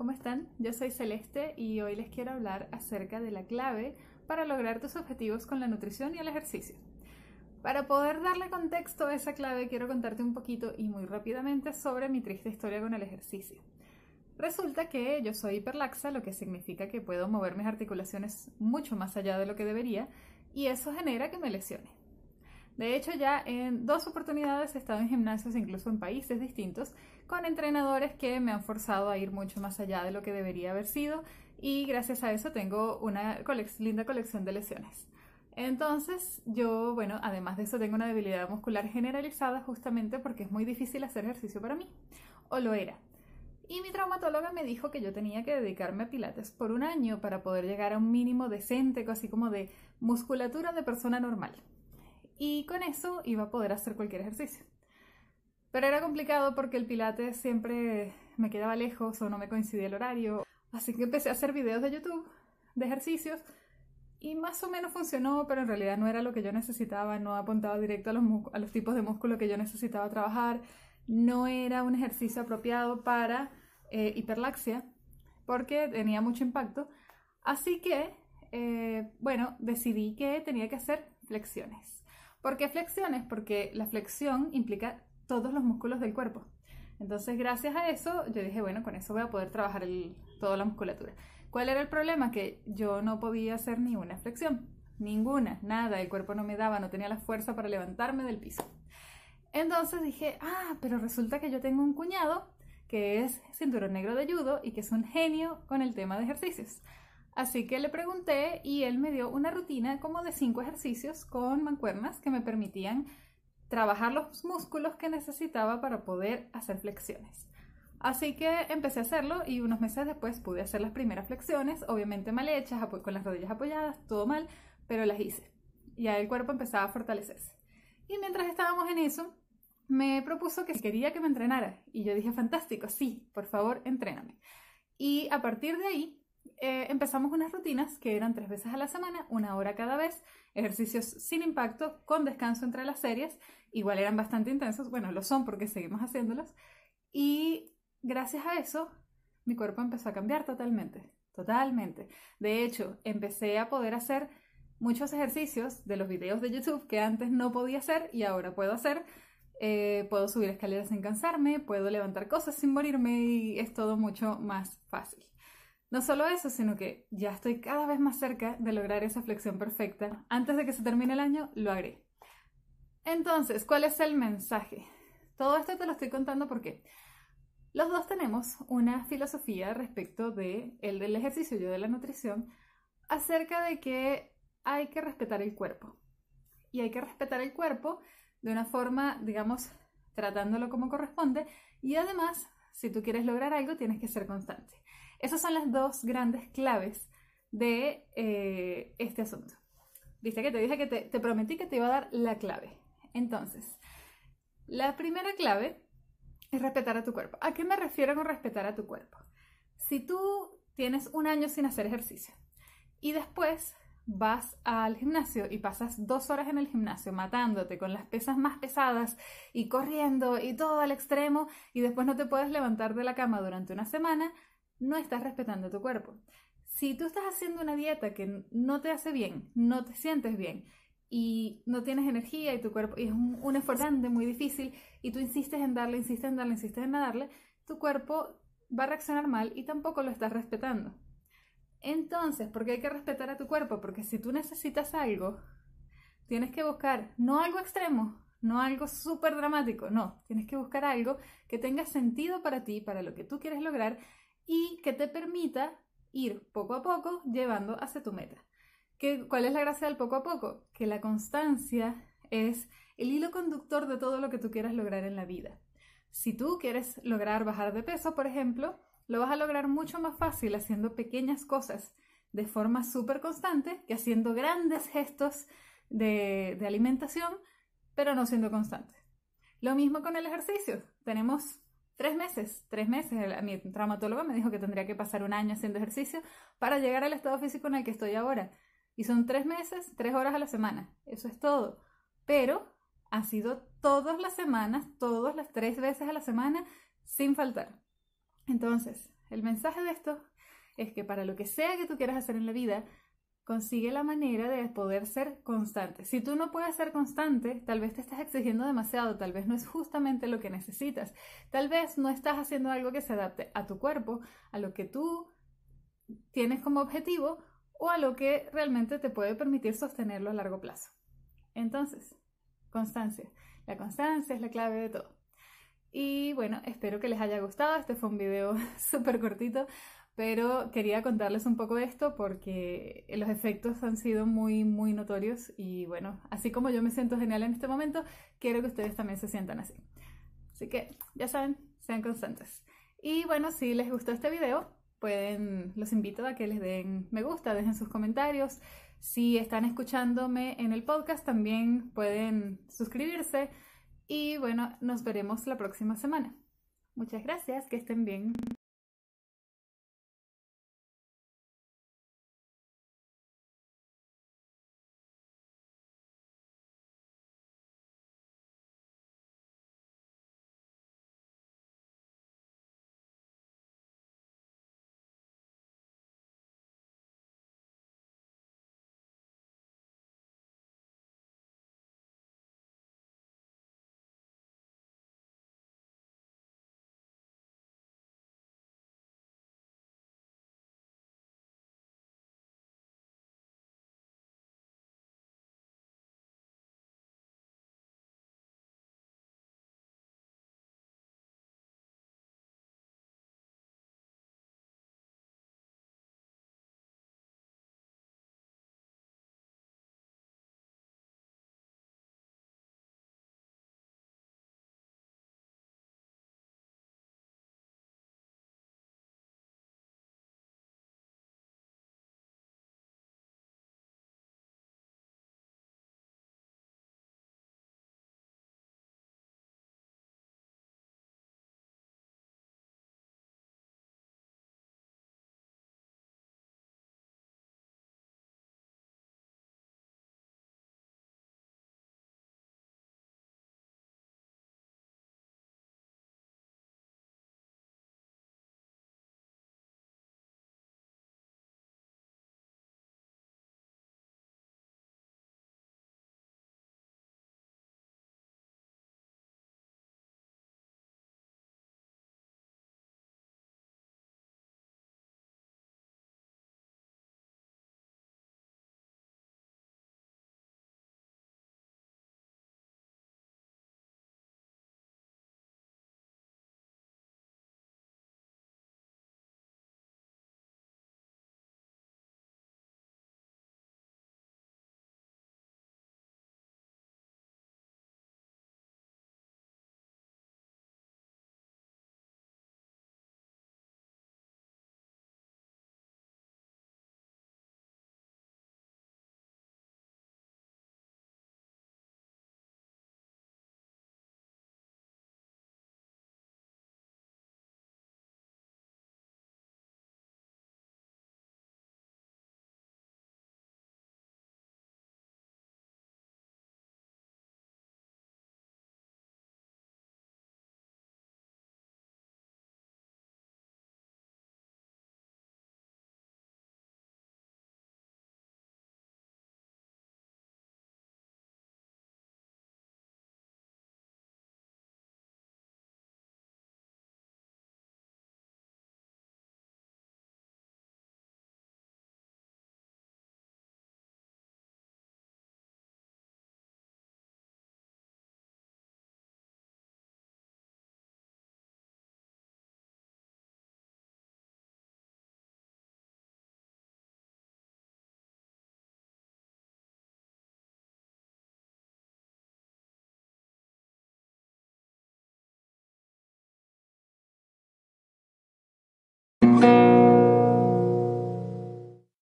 ¿cómo están? Yo soy Celeste y hoy les quiero hablar acerca de la clave para lograr tus objetivos con la nutrición y el ejercicio. Para poder darle contexto a esa clave quiero contarte un poquito y muy rápidamente sobre mi triste historia con el ejercicio. Resulta que yo soy hiperlaxa, lo que significa que puedo mover mis articulaciones mucho más allá de lo que debería y eso genera que me lesione. De hecho, ya en dos oportunidades he estado en gimnasios, incluso en países distintos, con entrenadores que me han forzado a ir mucho más allá de lo que debería haber sido y gracias a eso tengo una linda colección de lesiones. Entonces, yo, bueno, además de eso tengo una debilidad muscular generalizada justamente porque es muy difícil hacer ejercicio para mí, o lo era. Y mi traumatóloga me dijo que yo tenía que dedicarme a pilates por un año para poder llegar a un mínimo decente, así como de musculatura de persona normal y con eso iba a poder hacer cualquier ejercicio. Pero era complicado porque el pilates siempre me quedaba lejos o no me coincidía el horario, así que empecé a hacer videos de YouTube de ejercicios y más o menos funcionó, pero en realidad no era lo que yo necesitaba, no apuntaba directo a los, tipos de músculo que yo necesitaba trabajar, no era un ejercicio apropiado para eh, hiperlaxia porque tenía mucho impacto, así que, eh, bueno, decidí que tenía que hacer flexiones. ¿Por qué flexiones? Porque la flexión implica todos los músculos del cuerpo. Entonces, gracias a eso, yo dije, bueno, con eso voy a poder trabajar toda la musculatura. ¿Cuál era el problema? Que yo no podía hacer ni una flexión. Ninguna, nada. El cuerpo no me daba, no tenía la fuerza para levantarme del piso. Entonces dije, ah, pero resulta que yo tengo un cuñado que es cinturón negro de judo y que es un genio con el tema de ejercicios. Así que le pregunté y él me dio una rutina como de cinco ejercicios con mancuernas que me permitían trabajar los músculos que necesitaba para poder hacer flexiones. Así que empecé a hacerlo y unos meses después pude hacer las primeras flexiones, obviamente mal hechas, con las rodillas apoyadas, todo mal, pero las hice. Ya el cuerpo empezaba a fortalecerse. Y mientras estábamos en eso, me propuso que quería que me entrenara. Y yo dije, fantástico, sí, por favor, entréname. Y a partir de ahí eh, empezamos unas rutinas que eran tres veces a la semana, una hora cada vez, ejercicios sin impacto, con descanso entre las series, igual eran bastante intensos, bueno, lo son porque seguimos haciéndolos, y gracias a eso mi cuerpo empezó a cambiar totalmente, totalmente. De hecho, empecé a poder hacer muchos ejercicios de los videos de YouTube que antes no podía hacer y ahora puedo hacer. Eh, puedo subir escaleras sin cansarme, puedo levantar cosas sin morirme y es todo mucho más fácil. No solo eso, sino que ya estoy cada vez más cerca de lograr esa flexión perfecta. Antes de que se termine el año, lo haré. Entonces, ¿cuál es el mensaje? Todo esto te lo estoy contando porque los dos tenemos una filosofía respecto de el del ejercicio y yo de la nutrición acerca de que hay que respetar el cuerpo. Y hay que respetar el cuerpo de una forma, digamos, tratándolo como corresponde y además, si tú quieres lograr algo, tienes que ser constante. Esas son las dos grandes claves de eh, este asunto. Viste que te dije que te, prometí que te iba a dar la clave. Entonces, la primera clave es respetar a tu cuerpo. ¿A qué me refiero con respetar a tu cuerpo? Si tú tienes un año sin hacer ejercicio y después vas al gimnasio y pasas dos horas en el gimnasio matándote con las pesas más pesadas y corriendo y todo al extremo y después no te puedes levantar de la cama durante una semana, no estás respetando tu cuerpo. Si tú estás haciendo una dieta que no te hace bien, no te sientes bien y no tienes energía y tu cuerpo es un, esfuerzo grande, muy difícil y tú insistes en darle, insistes en darle, insistes en darle, tu cuerpo va a reaccionar mal y tampoco lo estás respetando. Entonces, ¿por qué hay que respetar a tu cuerpo? Porque si tú necesitas algo, tienes que buscar no algo extremo, no algo súper dramático, no, tienes que buscar algo que tenga sentido para ti, para lo que tú quieres lograr y que te permita ir poco a poco llevando hacia tu meta. ¿Qué, ¿Cuál es la gracia del poco a poco? Que la constancia es el hilo conductor de todo lo que tú quieras lograr en la vida. Si tú quieres lograr bajar de peso, por ejemplo, lo vas a lograr mucho más fácil haciendo pequeñas cosas de forma súper constante que haciendo grandes gestos de, de alimentación, pero no siendo constante. Lo mismo con el ejercicio. Tenemos Tres meses, tres meses. Mi traumatólogo me dijo que tendría que pasar un año haciendo ejercicio para llegar al estado físico en el que estoy ahora. Y son tres meses, tres horas a la semana. Eso es todo. Pero ha sido todas las semanas, todas las tres veces a la semana, sin faltar. Entonces, El mensaje de esto es que para lo que sea que tú quieras hacer en la vida, consigue la manera de poder ser constante. Si tú no puedes ser constante, tal vez te estás exigiendo demasiado, tal vez no es justamente lo que necesitas, tal vez no estás haciendo algo que se adapte a tu cuerpo, a lo que tú tienes como objetivo o a lo que realmente te puede permitir sostenerlo a largo plazo. Entonces, constancia. La constancia es la clave de todo. Y bueno, espero que les haya gustado. Este fue un video súper cortito, pero quería contarles un poco esto porque los efectos han sido muy, muy notorios y bueno, así como yo me siento genial en este momento, quiero que ustedes también se sientan así. Así que ya saben, sean constantes. Y bueno, si les gustó este video, pueden, los invito a que les den me gusta, dejen sus comentarios. Si están escuchándome en el podcast, también pueden suscribirse. Y bueno, nos veremos la próxima semana. Muchas gracias, que estén bien.